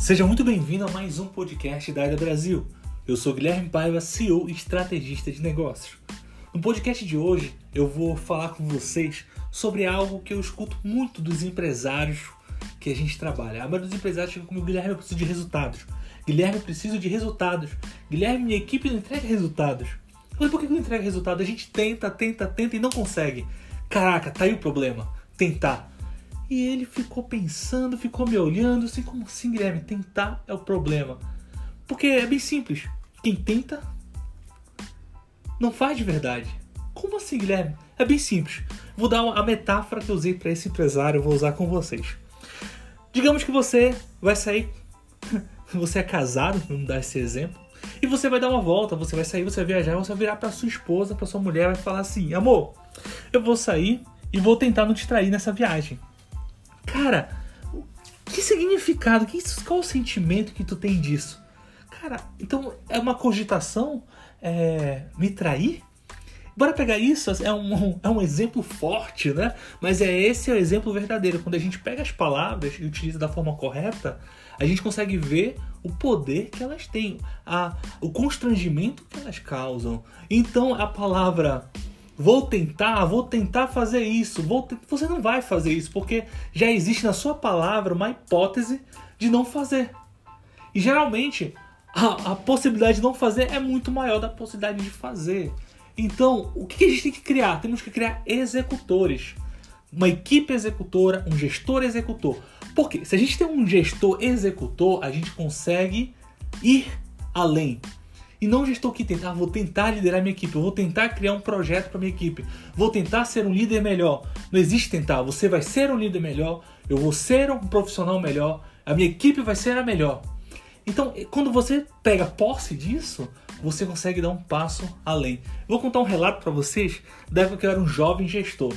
Seja muito bem-vindo a mais um podcast da AIDA Brasil. Eu sou Guilherme Paiva, CEO e estrategista de negócios. No podcast de hoje, eu vou falar com vocês sobre algo que eu escuto muito dos empresários que a gente trabalha. A maioria dos empresários chega comigo, Guilherme, eu preciso de resultados. Guilherme, eu preciso de resultados. Guilherme, minha equipe não entrega resultados. Falei, por que não entrega resultados? A gente tenta, tenta, tenta e não consegue. Caraca, tá aí o problema. Tentar. E ele ficou pensando, ficou me olhando, assim, como assim, Guilherme? Tentar é o problema. Porque é bem simples. Quem tenta não faz de verdade. Como assim, Guilherme? É bem simples. Vou dar a metáfora que eu usei para esse empresário, vou usar com vocês. Digamos que você vai sair, você é casado, vamos dar esse exemplo, e você vai dar uma volta, você vai sair, você vai viajar, você vai virar para sua esposa, para sua mulher, vai falar assim: "Amor, eu vou sair e vou tentar não te trair nessa viagem". Cara, que significado, que, qual o sentimento que tu tem disso? Cara, então é uma cogitação é, me trair? Bora pegar isso, é um, é um exemplo forte, né? Mas é esse é o exemplo verdadeiro. Quando a gente pega as palavras e utiliza da forma correta, a gente consegue ver o poder que elas têm, a, o constrangimento que elas causam. Então a palavra vou tentar, vou tentar fazer isso, vou você não vai fazer isso, porque já existe na sua palavra uma hipótese de não fazer. E geralmente a, a possibilidade de não fazer é muito maior da possibilidade de fazer. Então, o que a gente tem que criar? Temos que criar executores. Uma equipe executora, um gestor executor. Porque se a gente tem um gestor executor, a gente consegue ir além. E não um gestor que tentar, ah, vou tentar liderar minha equipe, vou tentar criar um projeto para minha equipe, vou tentar ser um líder melhor. Não existe tentar, você vai ser um líder melhor, eu vou ser um profissional melhor, a minha equipe vai ser a melhor. Então, quando você pega posse disso, você consegue dar um passo além. Vou contar um relato para vocês da época que eu era um jovem gestor.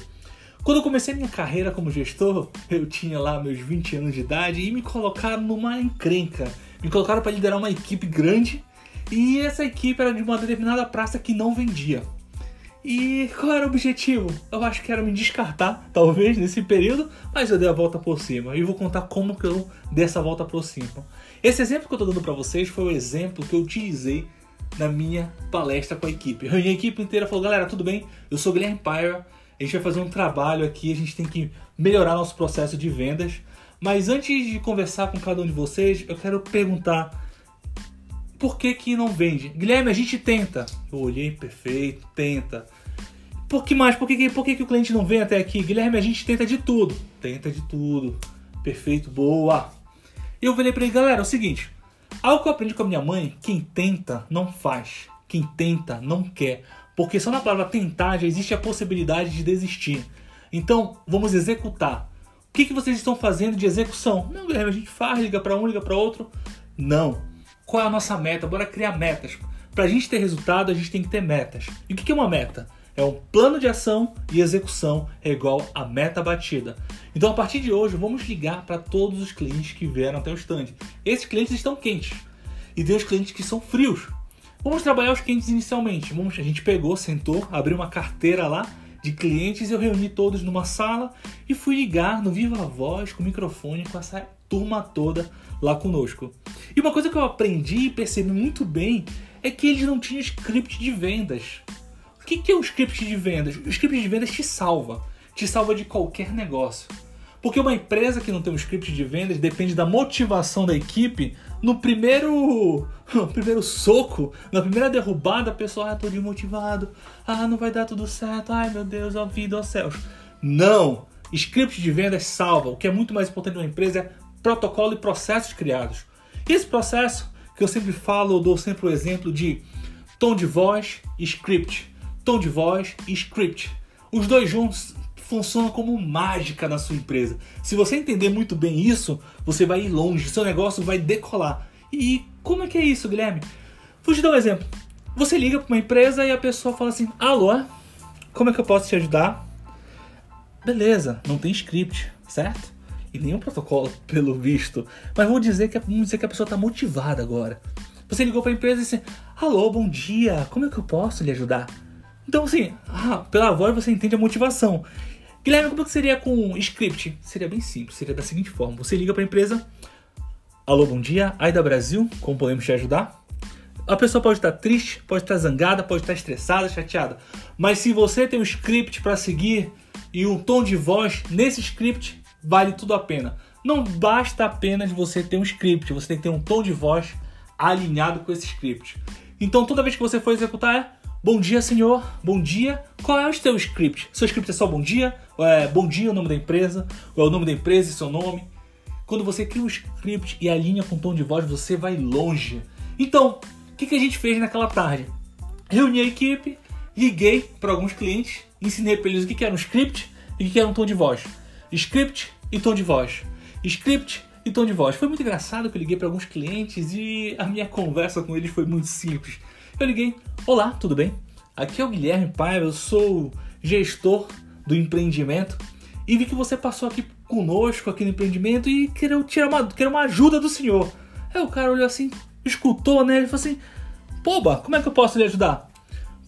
Quando eu comecei minha carreira como gestor, eu tinha lá meus 20 anos de idade e me colocaram numa encrenca. Me colocaram para liderar uma equipe grande e essa equipe era de uma determinada praça que não vendia. E qual era o objetivo? Eu acho que era me descartar, talvez, nesse período, mas eu dei a volta por cima. E vou contar como que eu dei essa volta por cima. Esse exemplo que eu estou dando para vocês foi o exemplo que eu utilizei na minha palestra com a equipe. A equipe inteira falou, galera, tudo bem? Eu sou Guilherme Pyre, a gente vai fazer um trabalho aqui, a gente tem que melhorar nosso processo de vendas. Mas antes de conversar com cada um de vocês, eu quero perguntar por que, que não vende? Guilherme, a gente tenta. Eu olhei, perfeito, tenta. Por que mais? Por que, por que, que o cliente não vem até aqui? Guilherme, a gente tenta de tudo. Tenta de tudo. Perfeito, boa. Eu falei para ele, galera, é o seguinte. Algo que eu aprendi com a minha mãe, quem tenta não faz. Quem tenta não quer. Porque só na palavra tentar já existe a possibilidade de desistir. Então, vamos executar. O que, que vocês estão fazendo de execução? Não, Guilherme, a gente faz, liga para um, liga para outro. Não qual é a nossa meta? Bora criar metas. Para a gente ter resultado, a gente tem que ter metas. E o que é uma meta? É um plano de ação e execução é igual a meta batida. Então, a partir de hoje, vamos ligar para todos os clientes que vieram até o stand. Esses clientes estão quentes e tem os clientes que são frios. Vamos trabalhar os clientes inicialmente. Vamos, a gente pegou, sentou, abriu uma carteira lá de clientes, eu reuni todos numa sala e fui ligar no Viva Voz com o microfone com essa turma toda lá conosco. E uma coisa que eu aprendi e percebi muito bem é que eles não tinham script de vendas. O que é um script de vendas? O script de vendas te salva, te salva de qualquer negócio. Porque uma empresa que não tem um script de vendas depende da motivação da equipe. No primeiro, no primeiro soco, na primeira derrubada, a pessoa ah, tô desmotivado. Ah, não vai dar tudo certo. Ai, meu Deus, a vida, aos céus. Não! Script de vendas salva. O que é muito mais importante numa empresa é protocolo e processos criados. Esse processo, que eu sempre falo, eu dou sempre o exemplo de tom de voz e script. Tom de voz e script. Os dois juntos funciona como mágica na sua empresa. Se você entender muito bem isso, você vai ir longe, seu negócio vai decolar. E como é que é isso, Guilherme? Vou te dar um exemplo. Você liga para uma empresa e a pessoa fala assim: Alô, como é que eu posso te ajudar? Beleza, não tem script, certo? E nenhum protocolo, pelo visto. Mas vou dizer que, vamos dizer que a pessoa está motivada agora. Você ligou para a empresa e disse: Alô, bom dia, como é que eu posso lhe ajudar? Então, assim, ah, pela voz você entende a motivação. Guilherme, como que seria com script? Seria bem simples, seria da seguinte forma: você liga para a empresa, Alô, bom dia, Aida Brasil, como podemos te ajudar? A pessoa pode estar triste, pode estar zangada, pode estar estressada, chateada. Mas se você tem um script para seguir e um tom de voz, nesse script vale tudo a pena. Não basta apenas você ter um script, você tem que ter um tom de voz alinhado com esse script. Então toda vez que você for executar é Bom dia, senhor. Bom dia. Qual é o seu script? Seu script é só bom dia? Ou é bom dia o nome da empresa? Ou é o nome da empresa e seu nome? Quando você cria um script e alinha com tom de voz, você vai longe. Então, o que, que a gente fez naquela tarde? Reuni a equipe, liguei para alguns clientes, ensinei para eles o que, que era um script e o que era um tom de voz. Script e tom de voz. Script e tom de voz. Foi muito engraçado que eu liguei para alguns clientes e a minha conversa com eles foi muito simples. Eu liguei, olá, tudo bem? Aqui é o Guilherme Paiva, eu sou gestor do empreendimento e vi que você passou aqui conosco aqui no empreendimento e queria tirar uma, queria uma ajuda do senhor. Aí o cara olhou assim, escutou, né? Ele falou assim: Poba, como é que eu posso lhe ajudar?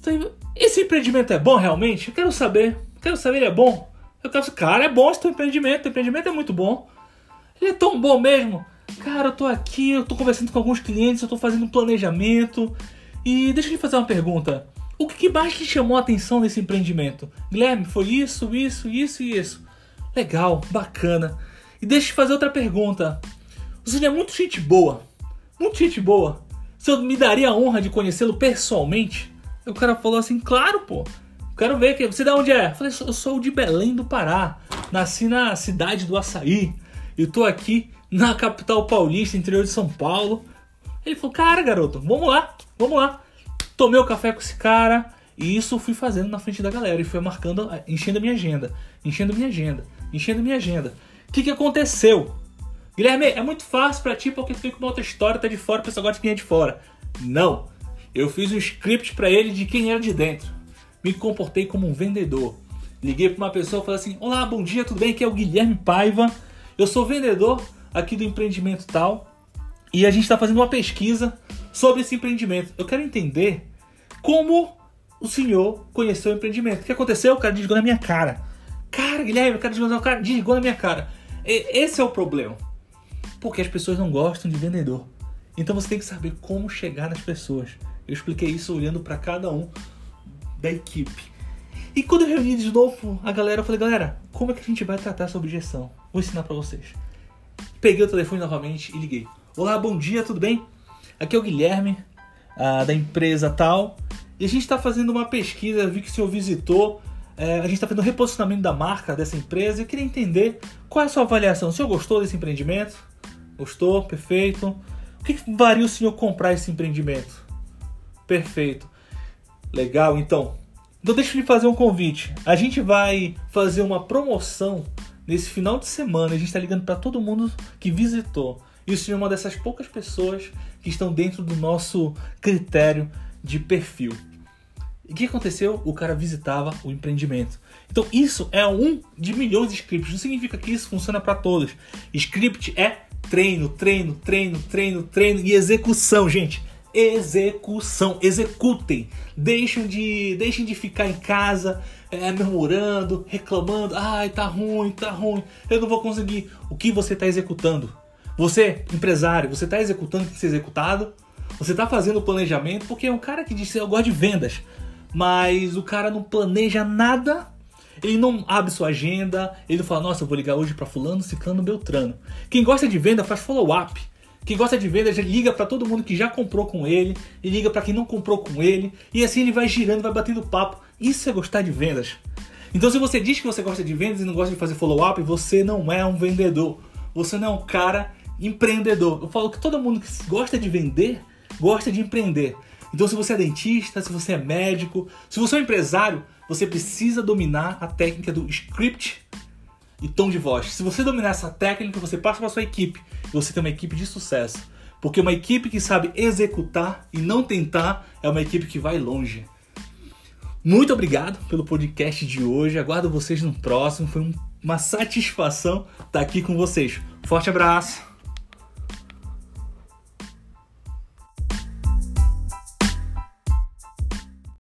Falei, esse empreendimento é bom realmente? Eu quero saber. Quero saber, ele é bom? Eu quero saber, cara, é bom esse teu empreendimento. Teu empreendimento é muito bom. Ele é tão bom mesmo. Cara, eu tô aqui, eu tô conversando com alguns clientes, eu tô fazendo um planejamento. E deixa eu te fazer uma pergunta. O que mais te chamou a atenção nesse empreendimento? Guilherme, foi isso, isso, isso e isso. Legal, bacana. E deixa eu te fazer outra pergunta. Você é muito gente boa. Muito gente boa. Você me daria a honra de conhecê-lo pessoalmente? o cara falou assim, claro, pô. Quero ver que você de onde é? Eu falei, eu sou de Belém do Pará. Nasci na cidade do Açaí. E tô aqui na capital paulista, interior de São Paulo. Ele falou, cara, garoto, vamos lá, vamos lá. Tomei o café com esse cara. E isso eu fui fazendo na frente da galera. E foi marcando, enchendo a minha agenda. Enchendo a minha agenda. Enchendo a minha agenda. O que, que aconteceu? Guilherme, é muito fácil para ti porque tu fica uma outra história, tá de fora, o pessoal gosta de quem é de fora. Não. Eu fiz um script para ele de quem era de dentro. Me comportei como um vendedor. Liguei para uma pessoa e falei assim: Olá, bom dia, tudo bem? Aqui é o Guilherme Paiva. Eu sou vendedor aqui do empreendimento tal. E a gente está fazendo uma pesquisa sobre esse empreendimento. Eu quero entender como o senhor conheceu o empreendimento. O que aconteceu? O cara desligou na minha cara. Cara, Guilherme, o cara desligou, o cara desligou na minha cara. E, esse é o problema. Porque as pessoas não gostam de vendedor. Então você tem que saber como chegar nas pessoas. Eu expliquei isso olhando para cada um da equipe. E quando eu reuni de novo a galera, eu falei, galera, como é que a gente vai tratar essa objeção? Vou ensinar para vocês. Peguei o telefone novamente e liguei. Olá, bom dia, tudo bem? Aqui é o Guilherme, uh, da empresa tal. E a gente está fazendo uma pesquisa, vi que o senhor visitou. É, a gente está fazendo reposicionamento da marca dessa empresa. Eu queria entender qual é a sua avaliação. O senhor gostou desse empreendimento? Gostou? Perfeito. O que, que varia o senhor comprar esse empreendimento? Perfeito. Legal, então. Então deixa eu lhe fazer um convite. A gente vai fazer uma promoção nesse final de semana. A gente está ligando para todo mundo que visitou. E o senhor é uma dessas poucas pessoas que estão dentro do nosso critério de perfil. E o que aconteceu? O cara visitava o empreendimento. Então isso é um de milhões de scripts. Não significa que isso funciona para todos. Script é treino, treino, treino, treino, treino e execução, gente. Execução, executem. Deixem de, deixem de ficar em casa é, murmurando, reclamando. Ai, tá ruim, tá ruim. Eu não vou conseguir. O que você está executando? Você, empresário, você está executando o que tem que ser executado? Você está fazendo o planejamento? Porque é um cara que diz eu gosto de vendas, mas o cara não planeja nada. Ele não abre sua agenda, ele não fala, nossa, eu vou ligar hoje para fulano, ciclano, beltrano. Quem gosta de venda faz follow-up. Quem gosta de venda já liga para todo mundo que já comprou com ele, e liga para quem não comprou com ele, e assim ele vai girando, vai batendo papo. Isso é gostar de vendas. Então se você diz que você gosta de vendas e não gosta de fazer follow-up, você não é um vendedor. Você não é um cara empreendedor. Eu falo que todo mundo que gosta de vender gosta de empreender. Então, se você é dentista, se você é médico, se você é um empresário, você precisa dominar a técnica do script e tom de voz. Se você dominar essa técnica, você passa para sua equipe e você tem uma equipe de sucesso. Porque uma equipe que sabe executar e não tentar é uma equipe que vai longe. Muito obrigado pelo podcast de hoje. Aguardo vocês no próximo. Foi uma satisfação estar aqui com vocês. Forte abraço!